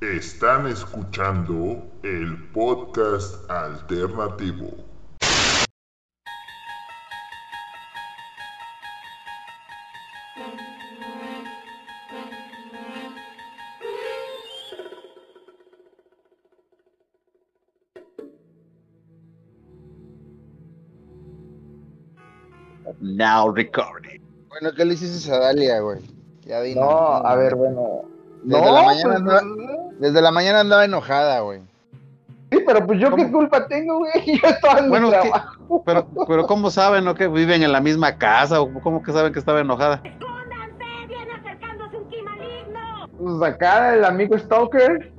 Están escuchando el podcast alternativo. Now recording. Bueno, ¿qué le hiciste a Dalia, güey? Ya di No, a ver, bueno. Desde, no, la mañana pues, andaba, desde la mañana andaba enojada, güey. Sí, pero pues yo qué culpa tengo, güey. Yo estaba en Bueno, mi trabajo. Pero, pero ¿cómo saben, no? Que viven en la misma casa, o cómo que saben que estaba enojada. ¡Escóndanse! ¡Viene acercándose un ki maligno! Pues acá el amigo Stalker.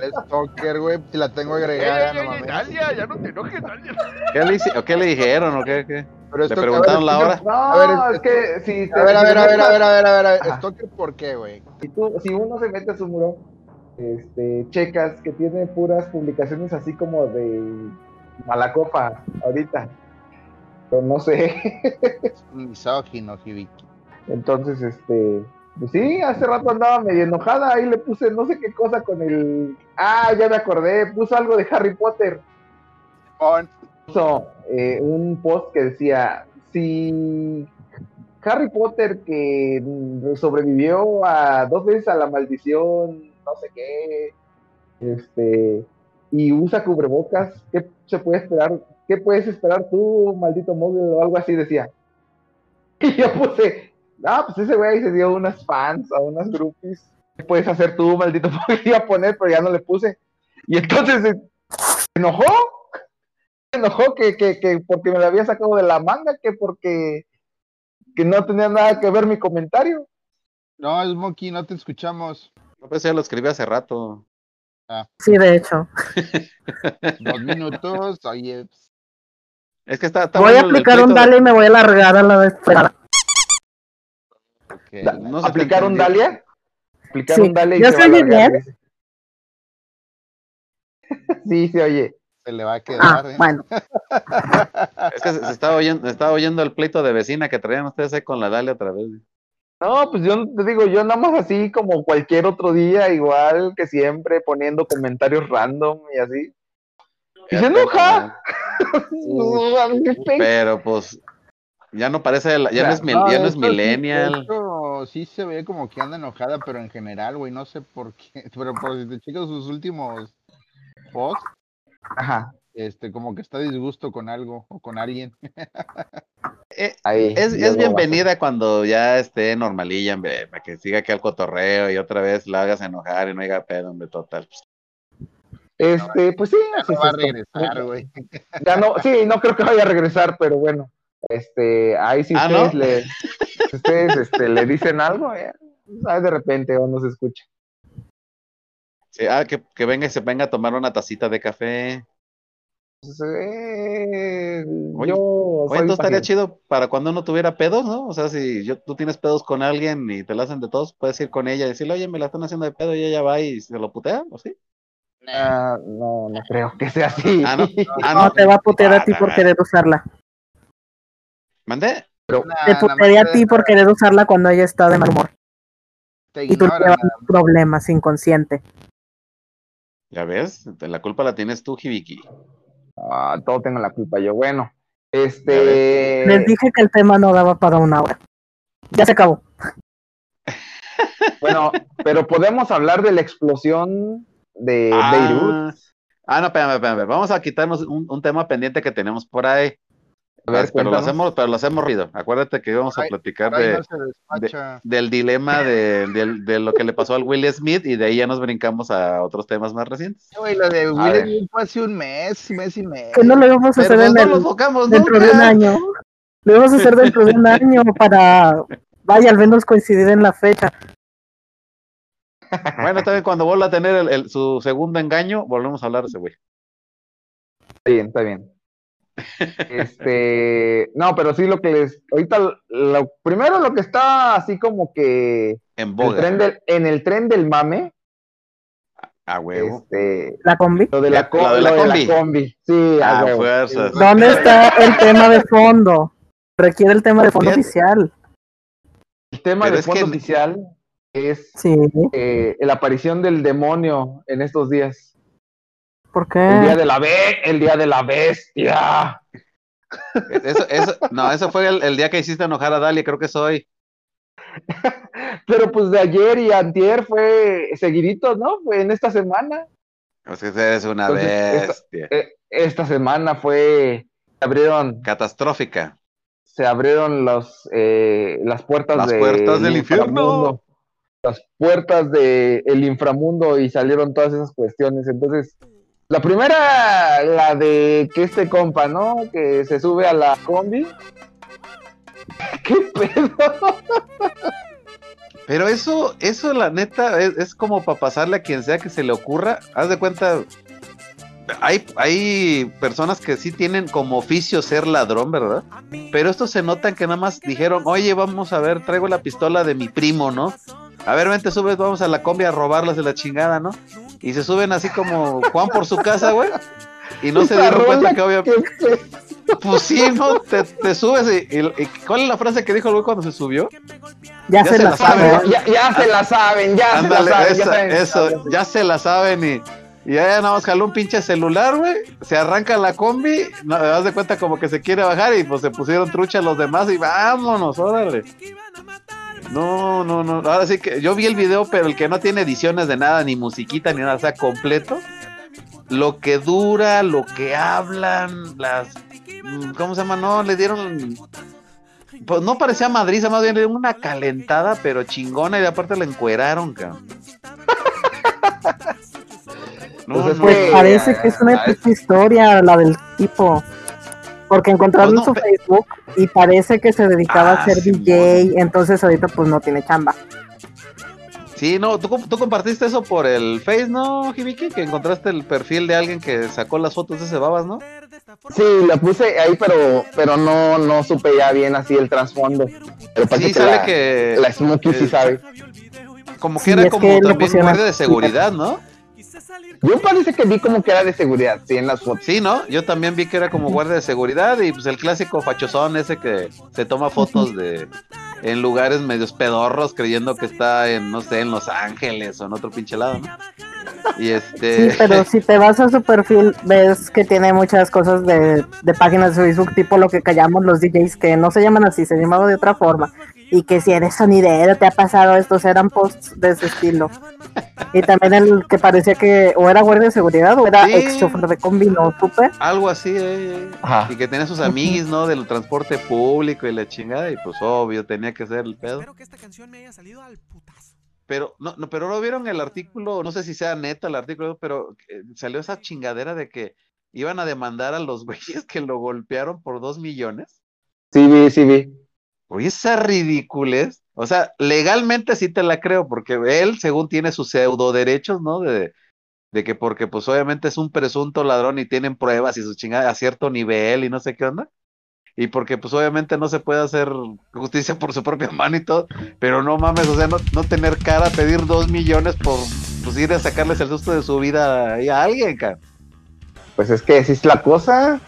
El stalker, güey, si la tengo agregada, no mames. Dalia, ya no te enojes, Dalia. ¿Qué le, hice- o qué le dijeron? ¿O qué? qué? Pero ¿Le preguntaron la hora? No, A ver, es que si te- A ver, a ver, a ver, a ver, a ver, a ver, a ver. Ajá. ¿Stalker por qué, güey? Si, tú, si uno se mete a su muro, este, checas que tiene puras publicaciones así como de Malacopa ahorita. Pero no sé. Es un misógino, Hibiki. Entonces, este, pues sí, hace rato andaba medio enojada, ahí le puse no sé qué cosa con el... Ah, ya me acordé, puso algo de Harry Potter. Puso eh, un post que decía, si Harry Potter que sobrevivió a dos veces a la maldición, no sé qué, este, y usa cubrebocas, ¿qué se puede esperar? ¿Qué puedes esperar tú, maldito móvil? O algo así decía. Y yo puse, ah, pues ese güey se dio unas fans, a unas groupies. ¿Qué puedes hacer tú, maldito móvil? Iba a poner, pero ya no le puse. Y entonces se enojó. Se enojó que, que, que porque me lo había sacado de la manga, que porque que no tenía nada que ver mi comentario. No, es Monkey, no te escuchamos. No, pues ya lo escribí hace rato. Sí, de hecho. Dos minutos, oye. Es que está, está Voy a aplicar un de- dale y me voy a largar a la vez. ok. Da- no se ¿Aplicar un. Dalia? ¿Aplicar Sí. un Dalia y ¿Ya se se alargar, bien? Sí, se oye. Se le va a Ah, quedar, ¿eh? bueno. Es que se, se estaba oyendo, estaba oyendo el pleito de vecina que traían ustedes ahí con la Dalia otra vez. No, pues yo te digo, yo nada más así como cualquier otro día, igual que siempre, poniendo comentarios random y así. Y se enoja. ¿Qué pe- Pero pues ya no parece, la- ya no es, ya no es millennial. esto sí se ve como que anda enojada, pero en general, güey, no sé por qué. Pero por si te chicas sus últimos posts, Ajá, este, como que está disgusto con algo o con alguien. Eh, ahí. Es, es bienvenida cuando ya esté normalilla, hombre, para que siga aquí al cotorreo y otra vez la hagas enojar y no diga pedo, hombre, total. pues. Este, pues sí, no va a regresar, güey. Ya no, sí, no creo que vaya a regresar, pero bueno. Este, ahí si Ah, ustedes ¿no? le, si ustedes este, le dicen algo, eh, de repente o no se escucha. Sí, ah, que, que venga y se venga a tomar una tacita de café. Pues, eh, Oye, yo Oye, entonces estaría chido para cuando uno tuviera pedos, ¿no? O sea, si yo, tú tienes pedos con alguien y te la hacen de todos, puedes ir con ella y decirle, oye, me la están haciendo de pedo y ella va y se lo putea, ¿o sí? Ah, no, no creo que sea así. Ah, no. Ah, No te va a putear a ti por ah, querer usarla. ¿Mandé? Te Nah, putearía a ti por querer usarla cuando ella está de mal humor. te Y tú llevas problemas inconsciente. ¿Ya ves? La culpa la tienes tú, Hibiki. Ah, todo tengo la culpa yo. Bueno, este. Les dije que el tema no daba para una hora. Ya se acabó. Bueno, pero podemos hablar de la explosión de Beirut. Ah, no, espérame, espérame. Vamos a quitarnos un, un tema pendiente que tenemos por ahí. A ver, pero, lo hacemos, pero lo hacemos ruido. Acuérdate que íbamos a platicar de, no del dilema de, de lo que le pasó al Will Smith y de ahí ya nos brincamos a otros temas más recientes. Güey, lo de. Will Smith fue hace un mes, mes y medio. Que no lo íbamos a hacer en no el- dentro de un año. Lo íbamos a hacer dentro de un año para, vaya, al menos coincidir en la fecha. Bueno, también cuando vuelva a tener el- el- su segundo engaño, volvemos a hablar de ese güey. Está bien, está bien. Este, no, pero sí lo que les, ahorita lo primero lo que está así como que En el tren del- en el tren del mame, A huevo. este, La combi. lo de la, La- co- lo de la lo combi. sí, a Ah, huevo. fuerzas. ¿Dónde está el tema de fondo? Requiere el tema de fondo oficial. El tema Pero de fondo que- oficial, es Sí. eh, la aparición del demonio en estos días. ¿Por El día qué? de la be el día de la bestia. Eso, eso, no, eso fue el, el día que hiciste enojar a Dalia, creo que es hoy. Pero pues de ayer y antier fue seguiditos, ¿no? Fue en esta semana. O sea, eres una Entonces, bestia. Eh, esta semana fue se abrieron Catastrófica. se abrieron los eh, las puertas Las de- puertas del infierno. las puertas del inframundo y salieron todas esas cuestiones. Entonces, la primera, la de que este compa, ¿no? Que se sube a la combi. ¿Qué pedo? Pero eso, eso la neta, es, es como para pasarle a quien sea que se le ocurra. Haz de cuenta, hay, hay personas que sí tienen como oficio ser ladrón, ¿verdad? Pero estos se notan que nada más dijeron, oye, vamos a ver, traigo la pistola de mi primo, ¿no? A ver, vente, subes, vamos a la combi a robarlas de la chingada, ¿no? Y se suben así como Juan por su casa, güey. Y no se dieron cuenta que obviamente... ¿Qué pedo? Pues sí, ¿no? Te, te subes y, y- y- ¿Cuál es la frase que dijo el güey cuando se subió? Ya, se, la sabe. sabe. Ya, ya se la saben, ya Ándale, se la saben. ya saben. eso, ya se la saben y, y ya nada más jaló un pinche celular, güey. Se arranca la combi, no, te das de cuenta como que se quiere bajar y pues se pusieron trucha los demás y vámonos, órale. No, no, no. Ahora sí que yo vi el video, pero el que no tiene ediciones de nada, ni musiquita, ni nada, o sea, completo. Lo que dura, lo que hablan, las. mm, ¿Cómo se llama? No, le dieron. Pues no parecía madriza, más bien le dieron una calentada, pero chingona, y aparte la encueraron, cabrón. No, Pues no, parece que es una historia la del tipo. Porque encontraron Pues no, su Facebook y parece que se dedicaba Ah, a ser sí, DJ, entonces ahorita pues no tiene chamba. Sí, no, ¿tú, tú compartiste eso por el Face, ¿no, Hibiki? Que encontraste el perfil de alguien que sacó las fotos de ese babas, ¿no? Sí, la puse ahí, pero, pero no, no supe ya bien así el trasfondo. Pero parece Sí, que sale la, que la Smokey sí sabe. como que Sí, era como que también guardia de seguridad, ¿no? Yo parece que vi como que era de seguridad, sí, en las fotos. Sí, ¿no? Yo también vi que era como guardia de seguridad y pues el clásico fachosón ese que se toma fotos de en lugares medios pedorros creyendo que está en, no sé, en Los Ángeles o en otro pinche lado, ¿no? Y Sí, este... pero si te vas a su perfil, ves que tiene muchas cosas de, de páginas de Facebook, tipo lo que callamos los DJs, que no se llaman así, se llamaban de otra forma. Y que si eres sonidero, te ha pasado estos eran posts de ese estilo. Y también el que parecía que o era guardia de seguridad o era Sí. ex chofer de combi, no supe. Algo así, eh, Ajá. Y que tenía sus amiguis, ¿no? Del transporte público y la chingada, y pues obvio, tenía que ser el pedo. Espero que esta canción me haya salido al putazo. Pero no, no, pero no vieron el artículo, no sé si sea neta el artículo, pero eh, salió esa chingadera de que iban a demandar a los güeyes que lo golpearon por dos millones. Sí vi, sí vi. Oye, esa ridiculez. O sea, legalmente sí te la creo, porque él, según tiene sus pseudo derechos, ¿no? De, de que porque pues obviamente es un presunto ladrón y tienen pruebas y su chingada a cierto nivel y no sé qué onda. Y porque pues obviamente no se puede hacer justicia por su propia mano y todo, pero no mames, o sea, no, no tener cara, pedir dos millones por pues ir a sacarles el susto de su vida a alguien, cara. Pues es que así es la cosa.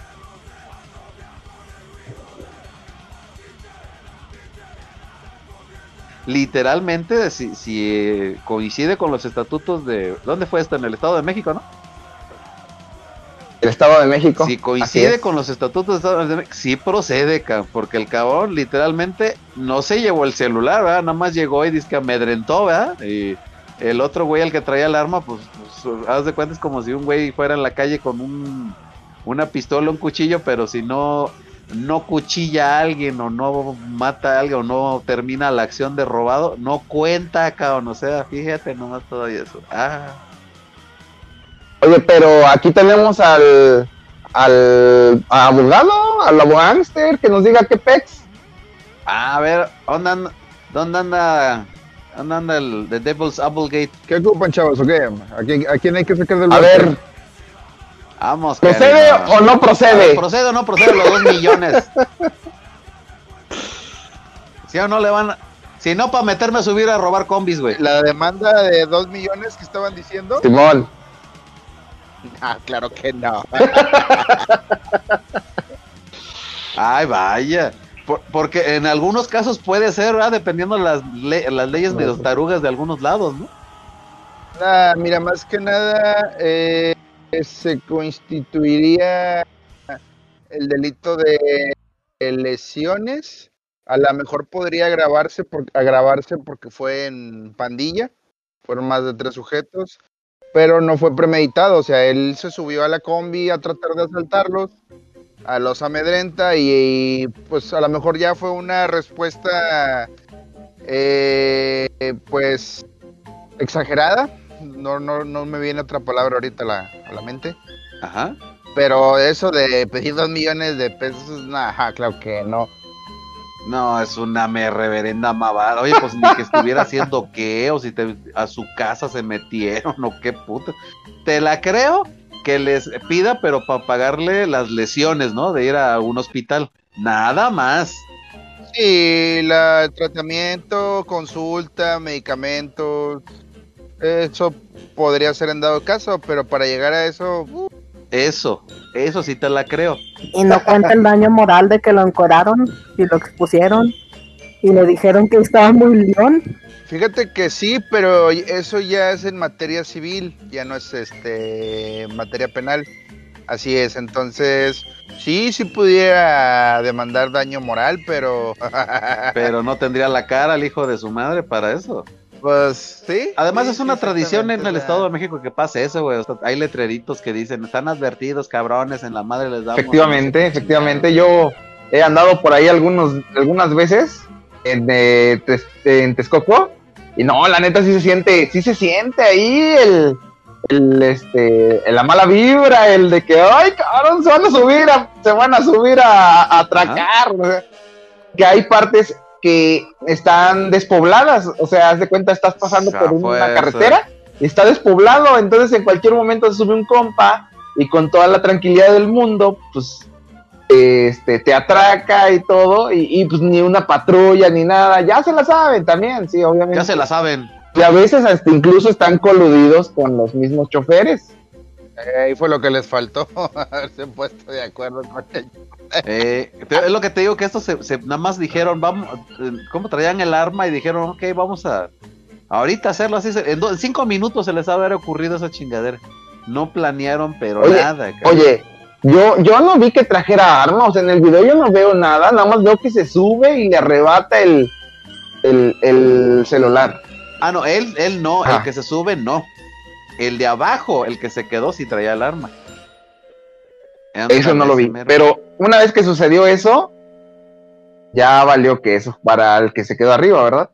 Literalmente, si, si eh, coincide con los estatutos de... ¿Dónde fue esto? En el Estado de México, ¿no? El Estado de México. Si coincide con los estatutos de Estado de México, sí procede, cabrón, porque el cabrón literalmente no se llevó el celular, ¿verdad? Nada más llegó y dice que amedrentó, ¿verdad? Y el otro güey, el que traía el arma, pues, pues, haz de cuenta, es como si un güey fuera en la calle con un, una pistola, un cuchillo, pero si no, no cuchilla a alguien o no mata a alguien o no termina la acción de robado, no cuenta, cabrón, o sea, fíjate nomás todo eso. Ah. Oye, pero aquí tenemos al, al abogado, al abogánster, que nos diga qué pex. A ver, ¿dónde anda, ¿dónde anda, dónde anda el The Devil's Applegate? ¿Qué ocupan, chavos? ¿O qué? ¿A quién, a quién hay que sacar del A ver, Vamos, ¿procede o no ver, procede? ¿Procede o no procede los dos millones? ¿Sí o no le van a... Si no, para meterme a subir a robar combis, güey. La demanda de dos millones que estaban diciendo. Simón, Ah, claro que no. Ay, vaya. Por- porque en algunos casos puede ser, ¿verdad? Dependiendo las, le- las leyes medio tarugas de algunos lados, ¿no? Ah, mira, más que nada eh, se constituiría el delito de lesiones. A lo mejor podría agravarse, por, agravarse porque fue en pandilla, fueron más de tres sujetos, pero no fue premeditado. O sea, él se subió a la combi a tratar de asaltarlos, a los amedrenta y, y, pues a lo mejor ya fue una respuesta, eh, pues exagerada. No, no, no me viene otra palabra ahorita a la, a la mente. Ajá. Pero eso de pedir dos millones de pesos, nah, ajá, claro que no. No, es una me reverenda mamada. Oye, pues ni que estuviera haciendo qué, o si te, a su casa se metieron, o qué puta. Te la creo que les pida, pero para pagarle las lesiones, ¿no? De ir a un hospital. Nada más. Sí, la tratamiento, consulta, medicamentos, eso podría ser en dado caso, pero para llegar a eso, uh, Eso, eso sí te la creo. Y no cuenta el daño moral de que lo encoraron y lo expusieron y le dijeron que estaba muy león. fíjate que sí, pero eso ya es en materia civil, ya no es este materia penal. Así es, entonces sí, sí pudiera demandar daño moral, pero Pero no tendría la cara el hijo de su madre para eso. Pues sí. Además sí, es una tradición en el Estado de México que pase eso, güey. O sea, hay letreritos que dicen, están advertidos, cabrones, en la madre les damos. Efectivamente, efectivamente. Yo he andado por ahí algunos, algunas veces en, eh, Tes- en Texcoco y no, la neta sí se siente, sí se siente ahí el, el, este, la mala vibra, el de que, ay, cabrón, se van a subir, a- se van a subir a, a atracar. que hay partes que están despobladas, o sea, haz de cuenta, estás pasando por una carretera y está despoblado, entonces en cualquier momento se sube un compa y con toda la tranquilidad del mundo, pues este, te atraca y todo, y, y, pues ni una patrulla ni nada, ya se la saben también, sí, obviamente. Ya se la saben. Y a veces hasta incluso están coludidos con los mismos choferes. Eh, Ahí fue lo que les faltó, haberse puesto de acuerdo con ellos. Eh, es lo que te digo que estos se, se- nada más dijeron, vamos, eh, ¿cómo traían el arma? Y dijeron, ok, vamos a ahorita hacerlo así. se- En, do- en cinco minutos se les haber ocurrido esa chingadera. No planearon, pero Oye, nada. Oye, yo, yo no vi que trajera arma, o sea, en el video yo no veo nada, nada más veo que se sube y le arrebata el, el, el celular. Ah, no, él, él no, Ah. el que se sube no. El de abajo, el que se quedó, sí traía el arma. Eso no lo vi. Mero. Pero una vez que sucedió eso, ya valió que eso para el que se quedó arriba, ¿verdad?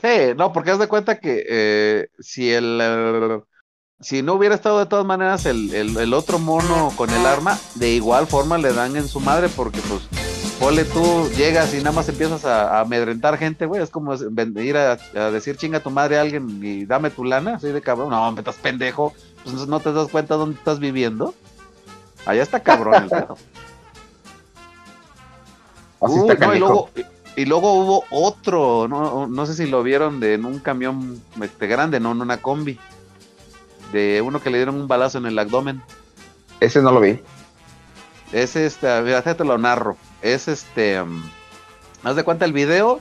Sí, no, porque haz de cuenta que eh, si el, eh, si no hubiera estado de todas maneras el, el- el otro mono con el arma, de igual forma le dan en su madre, porque pues, ponle tú, llegas y nada más empiezas a, a amedrentar gente, güey, es como ir a, a decir chinga tu madre a alguien y dame tu lana, así de cabrón, no, me estás pendejo, pues no te das cuenta dónde estás viviendo. Allá está cabrón el pedo. Así está no, y, luego, y luego hubo otro, no, no sé si lo vieron de en un camión este, grande, no en una combi. De uno que le dieron un balazo en el abdomen. Ese no lo vi. Es este, mira, te lo narro. Es este, um, haz de cuenta el video.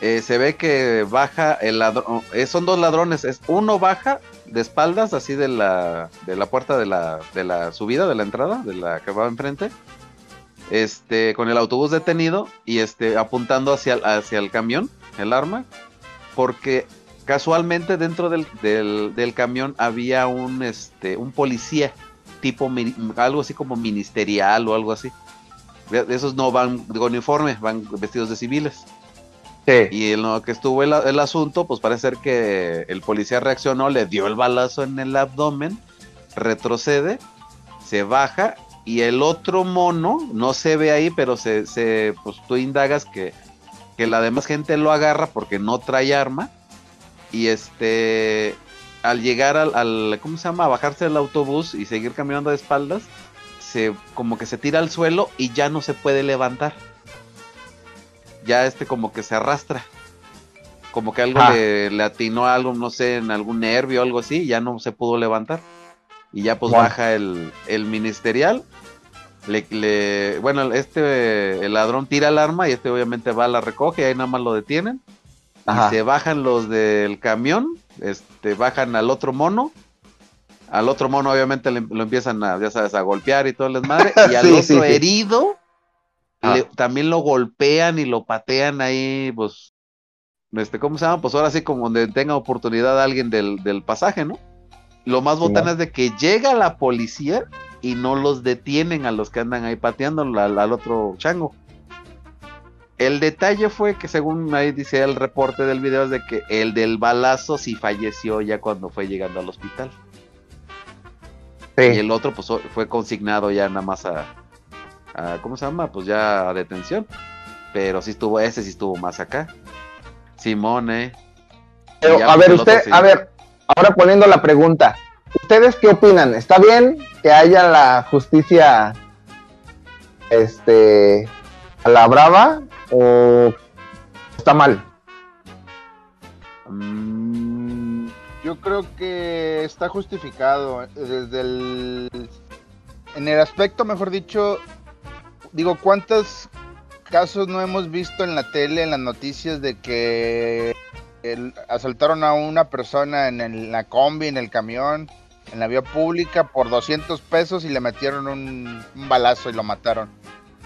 eh, se ve que baja el ladrón, eh, son dos ladrones, es uno baja de espaldas así de la de la puerta de la de la subida de la entrada, de la que va enfrente. Este, con el autobús detenido y este apuntando hacia hacia el camión, el arma, porque casualmente dentro del, del, del camión había un este un policía tipo algo así como ministerial o algo así. Esos no van con uniforme, van vestidos de civiles. Sí. Y en lo que estuvo el, el asunto, pues parece ser que el policía reaccionó, le dio el balazo en el abdomen, retrocede, se baja y el otro mono no se ve ahí, pero se, se pues tú indagas que, que la demás gente lo agarra porque no trae arma y este al llegar al, al ¿cómo se llama? a bajarse del autobús y seguir caminando de espaldas, se como que se tira al suelo y ya no se puede levantar. Ya este como que se arrastra. Como que algo Ah. le, le atinó a algo, no sé, en algún nervio o algo así, y ya no se pudo levantar. Y ya pues Wow. baja el, el ministerial le, le- bueno, este, el ladrón tira el arma y este obviamente va, la recoge y ahí nada más lo detienen. Ajá. Y se bajan los del camión, este, bajan al otro mono. Al otro mono obviamente le- lo empiezan a, ya sabes, a golpear y todo el desmadre. Y al Sí, otro sí, herido, Ah. le- también lo golpean y lo patean ahí, pues, este, ¿cómo se llama? Pues ahora sí como donde tenga oportunidad alguien del, del pasaje, ¿no? Lo más botana es de que llega la policía y no los detienen a los que andan ahí pateando al, al otro chango. El detalle fue que según ahí dice el reporte del video es de que el del balazo sí falleció ya cuando fue llegando al hospital. Y el otro pues fue consignado ya nada más a, a- ¿cómo se llama? Pues ya a detención. Pero sí estuvo, ese sí estuvo más acá. Simón, eh. Pero, a ver, usted, sí. a ver, ahora poniendo la pregunta, ¿ustedes qué opinan? ¿Está bien que haya la justicia, este, a la brava o está mal? Yo creo que está justificado eh, desde el en el aspecto, mejor dicho, digo, ¿cuántos casos no hemos visto en la tele, en las noticias de que asaltaron a una persona en, la combi, en el camión, en la vía pública por 200 pesos y le metieron un, un balazo y lo mataron?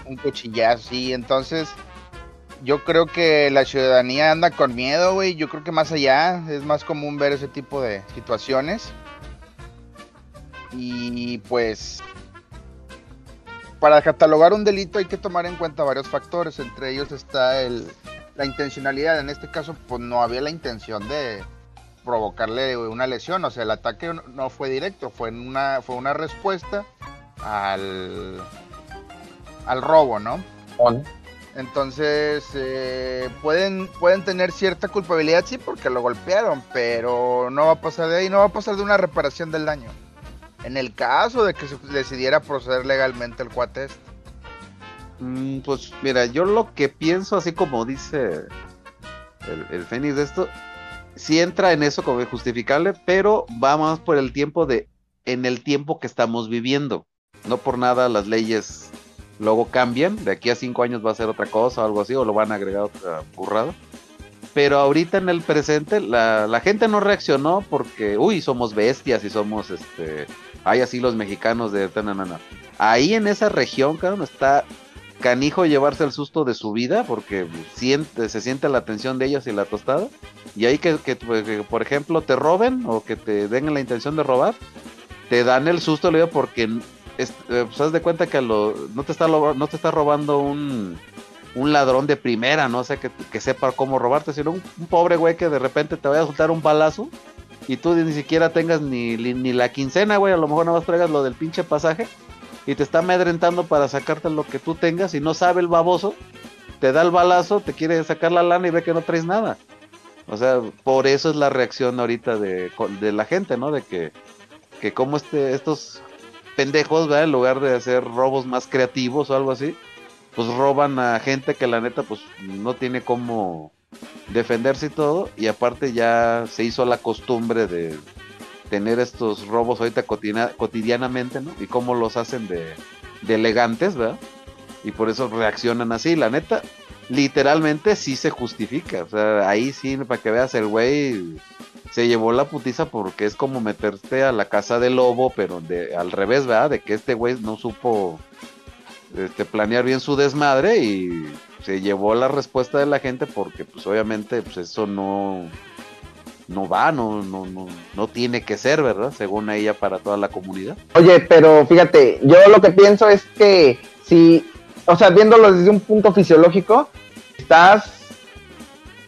Un cuchillazo, sí, entonces yo creo que la ciudadanía anda con miedo, güey. Yo creo que más allá es más común ver ese tipo de situaciones. Y pues, para catalogar un delito hay que tomar en cuenta varios factores. Entre ellos está el, la intencionalidad. En este caso, pues no había la intención de provocarle una lesión. O sea, el ataque no- fue directo, fue una, fue una respuesta al, al robo, ¿no? Entonces, eh, pueden, pueden tener cierta culpabilidad, sí, porque lo golpearon, pero no va a pasar de ahí, no va a pasar de una reparación del daño. En el caso de que se decidiera proceder legalmente el cuate este. mm, pues mira, yo lo que pienso, así como dice el, el Fénix de esto, sí entra en eso como justificable, pero va más por el tiempo de, en el tiempo que estamos viviendo. No por nada las leyes luego cambian, de aquí a cinco años va a ser otra cosa o algo así, o lo van a agregar otra burrada. Pero ahorita en el presente la, la gente no reaccionó porque, uy, somos bestias y somos, este, hay así los mexicanos de... tananana. Ahí en esa región, cabrón, está canijo llevarse el susto de su vida porque siente, se siente la tensión de ellos y la tostada. Y ahí que, que, pues, que, por ejemplo, te roben o que te den la intención de robar, te dan el susto, le digo, porque es, eh, pues, haz de cuenta que no, te está, no te está robando un, un ladrón de primera, no sé, que, que sepa cómo robarte, sino un, pobre güey que de repente te vaya a soltar un balazo y tú ni siquiera tengas ni, ni, ni la quincena, güey, a lo mejor nada más traigas lo del pinche pasaje y te está amedrentando para sacarte lo que tú tengas y no sabe el baboso, te da el balazo, te quiere sacar la lana y ve que no traes nada. O sea, por eso es la reacción ahorita de, de la gente, ¿no? De que, que como este, estos pendejos, ¿verdad? En lugar de hacer robos más creativos o algo así, pues roban a gente que la neta pues no tiene cómo defenderse y todo, y aparte ya se hizo la costumbre de tener estos robos ahorita cotidianamente, ¿no? Y cómo los hacen de, de elegantes, ¿verdad? Y por eso reaccionan así, la neta, literalmente sí se justifica, o sea, ahí sí, para que veas el güey se llevó la putiza porque es como meterte a la casa del lobo, pero de, al revés, ¿verdad? De que este güey no supo este, planear bien su desmadre y se llevó la respuesta de la gente porque pues obviamente pues eso no no va, no, no, no, no tiene que ser, ¿verdad? Según ella para toda la comunidad. Oye, pero fíjate, yo lo que pienso es que si, o sea, viéndolo desde un punto fisiológico, estás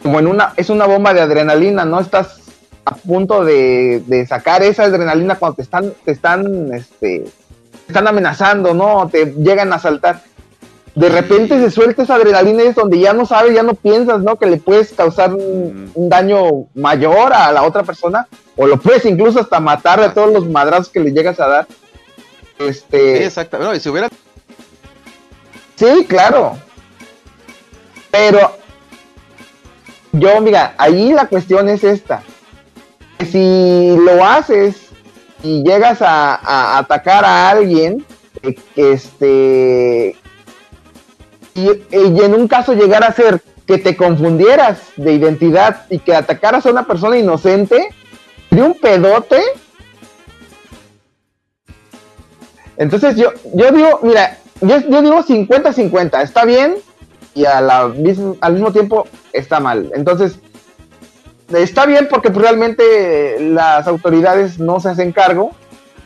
como en una, es una bomba de adrenalina, ¿no? Estás a punto de, de sacar esa adrenalina cuando te están, te están, este, te están amenazando, ¿no? Te llegan a asaltar. De repente se suelta esa adrenalina y es donde ya no sabes, ya no piensas, ¿no? Que le puedes causar un, un daño mayor a la otra persona o lo puedes incluso hasta matar de todos los madrazos que le llegas a dar. Este, Sí, exactamente. No, y si hubiera Sí, claro. Pero yo, mira, ahí la cuestión es esta. Si lo haces y llegas a, atacar a alguien, que este y, y en un caso llegar a ser que te confundieras de identidad y que atacaras a una persona inocente de un pedote. Entonces yo, yo digo, mira, yo, yo digo 50-50, está bien y al mismo tiempo está mal. Entonces, está bien porque pues, realmente las autoridades no se hacen cargo,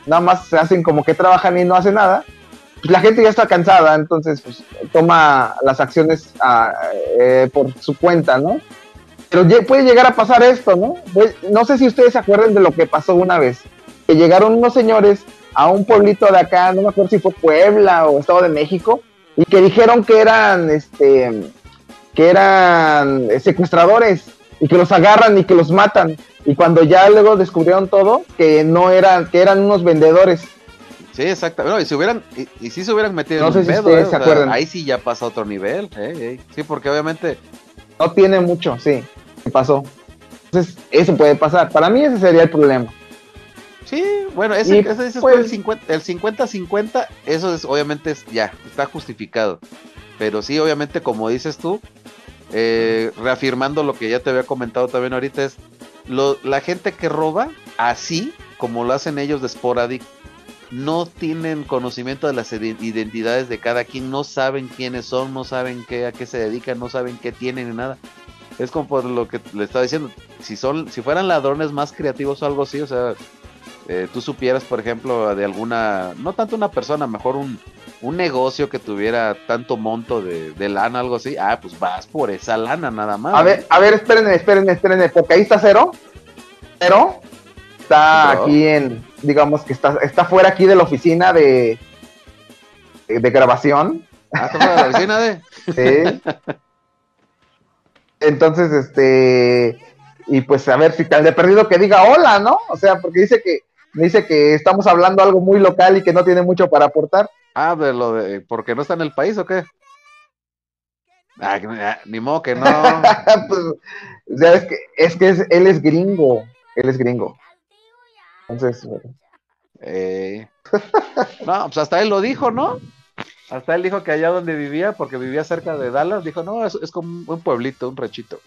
nada más se hacen como que trabajan y no hacen nada. Pues, la gente ya está cansada, entonces pues, toma las acciones ah, eh, por su cuenta, ¿no? Pero puede llegar a pasar esto, ¿no? Pues, no sé si ustedes se acuerdan de lo que pasó una vez, que llegaron unos señores a un pueblito de acá, no me acuerdo si fue Puebla o Estado de México, y que dijeron que eran, este, que eran secuestradores y que los agarran y que los matan. Y cuando ya luego descubrieron todo, que no eran, que eran unos vendedores. Sí, exacto. No, y si hubieran, y, y sí se hubieran metido No en sé un si pedo, eh, se sea, acuerdan. ahí sí ya pasa otro nivel. eh. Sí, porque obviamente No tiene mucho, sí, pasó. Entonces, eso puede pasar. Para mí ese sería el problema. Sí, bueno, ese, Y, ese tú, pues- el 50 el 50-50, eso es obviamente es, ya, está justificado. Pero sí, obviamente, como dices tú, eh, reafirmando lo que ya te había comentado también ahorita, es lo, la gente que roba, así como lo hacen ellos de Sporadic, no tienen conocimiento de las ide- identidades de cada quien, no saben quiénes son, no saben qué, a qué se dedican, no saben qué tienen ni nada. Es como por lo que le estaba diciendo, si son, si fueran ladrones más creativos o algo así, o sea, eh, tú supieras, por ejemplo, de alguna, no tanto una persona, mejor un, un negocio que tuviera tanto monto de, de lana, algo así, ah, pues vas por esa lana nada más. A ver, a ver, espérenme, espérenme, espérenme, porque ahí está cero. Cero está Bro. aquí en, digamos que está, está fuera aquí de la oficina de, de, de grabación. Ah, ¿estás fuera de la de. ¿sí? Entonces, este, y pues a ver si tal de perdido que diga hola, ¿no? O sea, porque dice que, dice que estamos hablando algo muy local y que no tiene mucho para aportar. Ah, de lo de, porque no está en el país o qué? Ah, ni modo que no. pues, o sea, es que, es que es- él es gringo, él es gringo. Entonces. Eh, no, pues hasta él lo dijo, ¿no? Hasta él dijo que allá donde vivía, porque vivía cerca de Dallas, dijo, no, es, es como un pueblito, un rechito.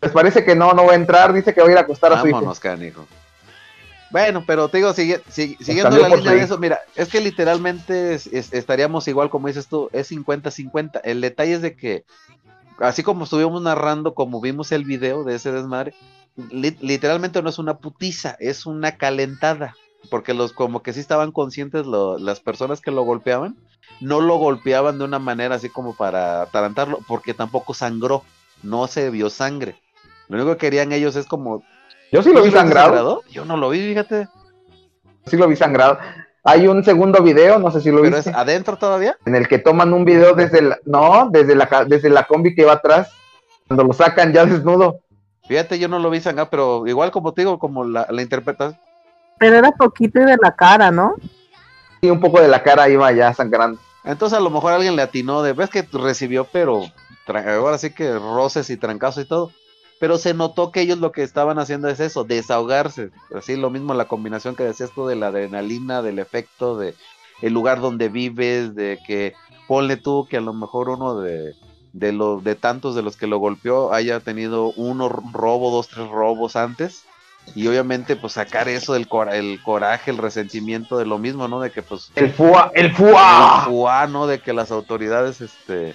pues parece que no, no va a entrar, dice que va a ir a acostar a su hijo. Vámonos, canijo. Bueno, pero te digo, sigue- sigue- siguiendo la línea de eso, mira, es que literalmente es- es- estaríamos igual como dices tú, es 50-50. El detalle es de que, así como estuvimos narrando, como vimos el video de ese desmadre, li- literalmente no es una putiza, es una calentada. Porque los como que sí estaban conscientes lo- las personas que lo golpeaban, no lo golpeaban de una manera así como para atarantarlo, porque tampoco sangró, no se vio sangre. Lo único que querían ellos es como Yo sí lo ¿Tú vi sí sangrado, Yo no lo vi, fíjate. sí lo vi sangrado. Hay un segundo video, no sé si lo Pero es viste, adentro todavía. en el que toman un video desde la, no, desde la, desde la combi que va atrás, cuando lo sacan ya desnudo. Fíjate, yo no lo vi sangrar, pero igual como te digo, como la, la interpretación. Pero era poquito y de la cara, ¿no? Y un poco de la cara iba ya sangrando. Entonces a lo mejor alguien le atinó de, ves que recibió, pero ahora sí que roces y trancazos y todo. Pero se notó que ellos lo que estaban haciendo es eso, desahogarse. Así lo mismo la combinación que decías tú de la adrenalina, del efecto, de el lugar donde vives, de que ponle tú que a lo mejor uno de, de los de tantos de los que lo golpeó haya tenido uno robo, dos, tres robos antes. Y obviamente, pues sacar eso del cora- el coraje, el resentimiento de lo mismo, ¿no? De que pues El FUA, el el FUA. FUA, ¿no? De que las autoridades, este,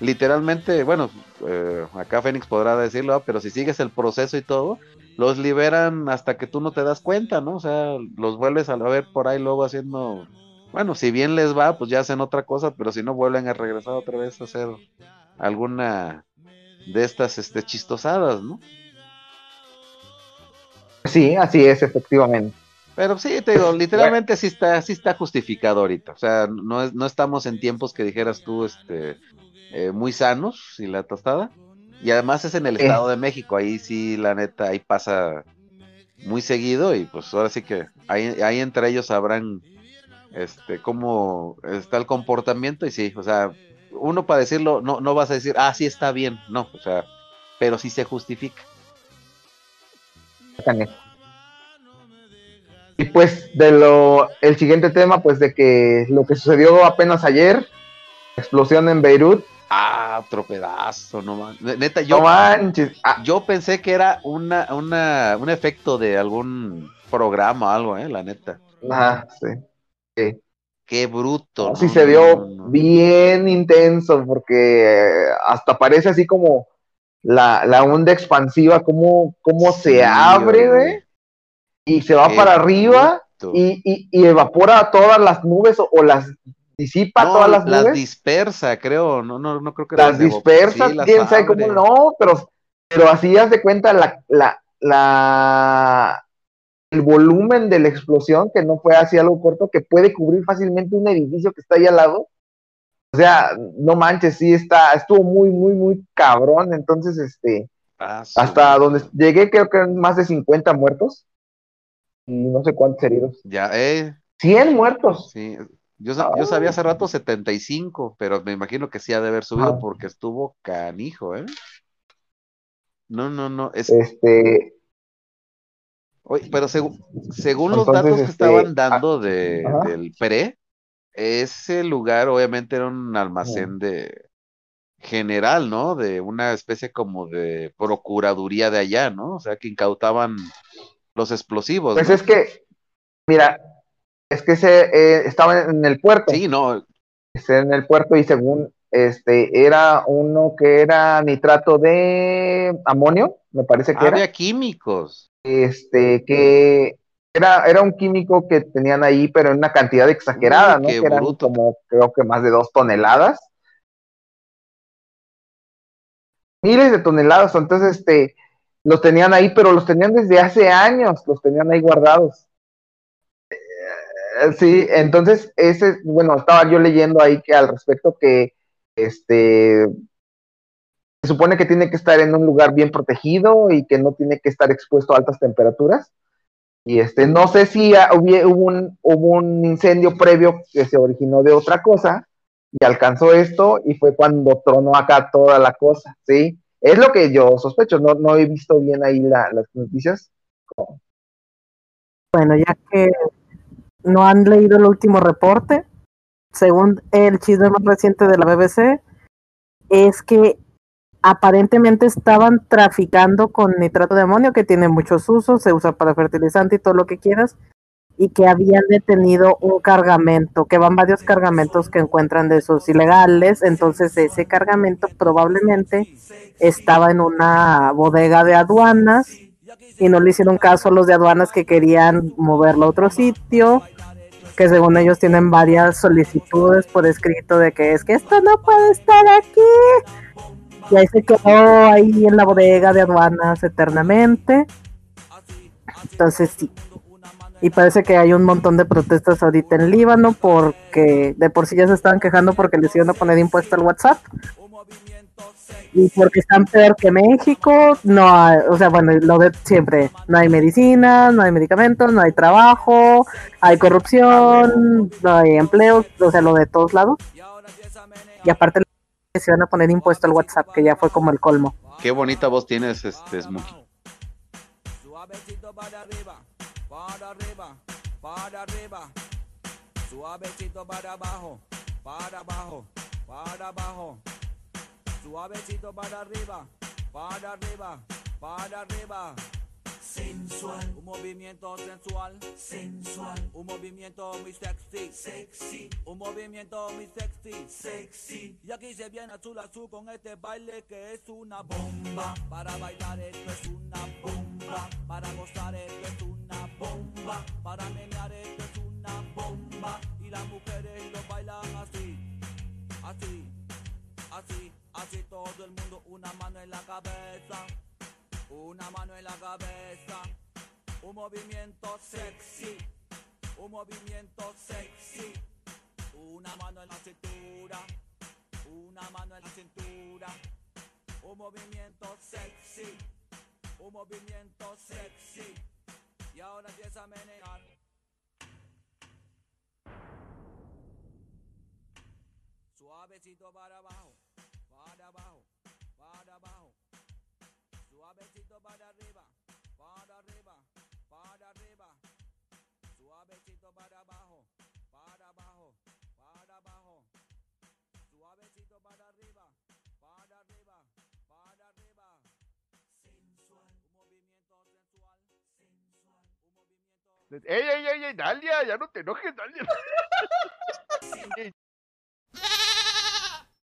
literalmente, bueno, eh, acá Fénix podrá decirlo, ¿ah? pero si sigues el proceso y todo, los liberan hasta que tú no te das cuenta, ¿no? O sea, los vuelves a ver por ahí luego haciendo, bueno, si bien les va, pues ya hacen otra cosa, pero si no vuelven a regresar otra vez a hacer alguna de estas, este, chistosadas, ¿no? Sí, así es, efectivamente. Pero sí, te digo, literalmente sí está, sí está justificado ahorita. O sea, no, es- no estamos en tiempos que dijeras tú, este, eh, muy sanos y la tostada. Y además es en el. Estado de México, ahí sí, la neta, ahí pasa muy seguido y pues ahora sí que ahí, ahí entre ellos sabrán, este, cómo está el comportamiento y sí, o sea, uno para decirlo, no, no vas a decir, ah, sí está bien, no, o sea, pero sí se justifica. Y pues de lo, el siguiente tema, pues de que lo que sucedió apenas ayer, explosión en Beirut. Ah, otro pedazo, no man- Neta, yo, No manches. Ah, yo pensé que era una, una, un efecto de algún programa o algo, eh, la neta. ajá, sí. sí. Qué bruto. Sí no, se vio no, bien intenso porque eh, hasta parece así como la, la onda expansiva, como, como Sí, se abre, güey, y se va Qué para arriba y, y, y evapora todas las nubes o, o las disipa No, todas las nubes. dispersa, creo. No, no, no creo que las sí, las quién sabe cómo no, pero, pero así haz de cuenta la, la, la, el volumen de la explosión, que no fue así algo corto, que puede cubrir fácilmente un edificio que está ahí al lado. O sea, no manches, sí está, estuvo muy, muy, muy cabrón. Entonces, este, Ah, hasta donde llegué, creo que eran más de 50 muertos. Y no sé cuántos heridos. Ya, eh, 100 muertos. sí. Yo, yo sabía hace rato 75, pero me imagino que sí ha de haber subido Ajá. porque estuvo canijo, ¿eh? No, no, no. Es, Este, oye, pero segu- según los Entonces, datos que este, estaban dando de, ajá. del PRE, ese lugar obviamente era un almacén de general, ¿no? De una especie como de procuraduría de allá, ¿no? O sea, que incautaban los explosivos, pues ¿no? es que, mira, es que se, eh, estaba en el puerto. Sí, no, en el puerto y según este era uno que era nitrato de amonio, me parece que había era, químicos. este que era, era un químico que tenían ahí, pero en una cantidad exagerada, Uy, ¿no? Que eran bruto. como creo que más de dos toneladas. Miles de toneladas, entonces este los tenían ahí, pero los tenían desde hace años, los tenían ahí guardados. Eh, Sí, entonces ese, bueno, estaba yo leyendo ahí que al respecto que este se supone que tiene que estar en un lugar bien protegido y que no tiene que estar expuesto a altas temperaturas. Y este, no sé si hubo un, hubo un incendio previo que se originó de otra cosa y alcanzó esto y fue cuando tronó acá toda la cosa, ¿sí? Es lo que yo sospecho, no, no he visto bien ahí la- las noticias. Bueno, ya que no han leído el último reporte, según el chisme más reciente de la BBC, es que aparentemente estaban traficando con nitrato de amonio, que tiene muchos usos, se usa para fertilizante y todo lo que quieras, y que habían detenido un cargamento, que van varios cargamentos que encuentran de esos ilegales, entonces ese cargamento probablemente estaba en una bodega de aduanas y no le hicieron caso a los de aduanas que querían moverlo a otro sitio, que según ellos tienen varias solicitudes por escrito de que es que esto no puede estar aquí. Y ahí se quedó ahí en la bodega de aduanas eternamente. Entonces sí. Y parece que hay un montón de protestas ahorita en Líbano porque de por sí ya se estaban quejando porque les iban a poner impuesto al WhatsApp y porque están peor que México, no hay, o sea, bueno, lo de siempre, no hay medicina, no hay medicamentos, no hay trabajo, hay corrupción, no hay empleo, o sea, lo de todos lados. Y aparte les iban a poner impuesto al WhatsApp, que ya fue como el colmo. Qué bonita voz tienes, este Smokey. Suavecito para arriba, para arriba, para arriba. Suavecito para abajo, para abajo, para abajo. Suavecito para arriba, para arriba, para arriba. Sensual, un movimiento sensual, sensual, un movimiento muy sexy, sexy, un movimiento muy sexy, sexy. Y aquí se viene azul azul con este baile que es una bomba. Para bailar esto es una bomba, para gozar esto es una bomba, para menear esto es una bomba. Y las mujeres lo bailan así, así, así, así todo el mundo una mano en la cabeza. Una mano en la cabeza, un movimiento sexy, un movimiento sexy, una mano en la cintura, una mano en la cintura, un movimiento sexy, un movimiento sexy, y ahora empieza a menear. Suavecito para abajo, ¡Ey, ey, ey, ey, Dalia! ¡Ya no te enojes, Dalia!